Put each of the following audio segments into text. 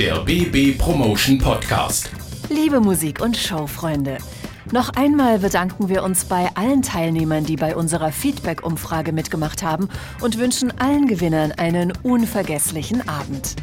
der BB Promotion Podcast. Liebe Musik- und Showfreunde, noch einmal bedanken wir uns bei allen Teilnehmern, die bei unserer Feedback-Umfrage mitgemacht haben und wünschen allen Gewinnern einen unvergesslichen Abend.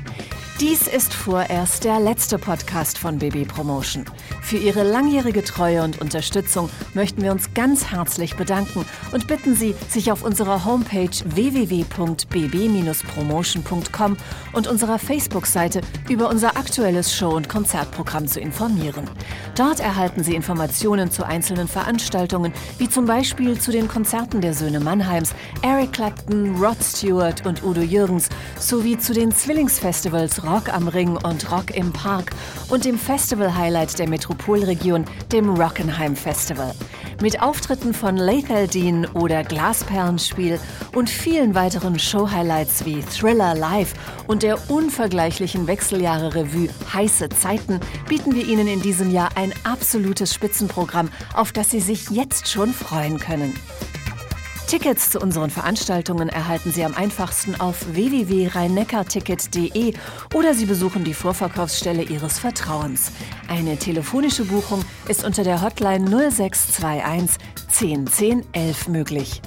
Dies ist vorerst der letzte Podcast von BB Promotion. Für Ihre langjährige Treue und Unterstützung möchten wir uns ganz herzlich bedanken und bitten Sie, sich auf unserer Homepage www.bb-promotion.com und unserer Facebook-Seite über unser aktuelles Show- und Konzertprogramm zu informieren. Dort erhalten Sie Informationen zu einzelnen Veranstaltungen, wie zum Beispiel zu den Konzerten der Söhne Mannheims, Eric Clapton, Rod Stewart und Udo Jürgens, sowie zu den Zwillingsfestivals Rock am Ring und Rock im Park und dem Festival-Highlight der Metropolregion, dem Rockenheim Festival. Mit Auftritten von Lethal Dean oder Glasperlenspiel und vielen weiteren Show-Highlights wie Thriller Live und der unvergleichlichen Wechseljahre-Revue Heiße Zeiten bieten wir Ihnen in diesem Jahr ein absolutes Spitzenprogramm, auf das Sie sich jetzt schon freuen können. Tickets zu unseren Veranstaltungen erhalten Sie am einfachsten auf www.rheinneckarticket.de oder Sie besuchen die Vorverkaufsstelle Ihres Vertrauens. Eine telefonische Buchung ist unter der Hotline 0621 10 10 11 möglich.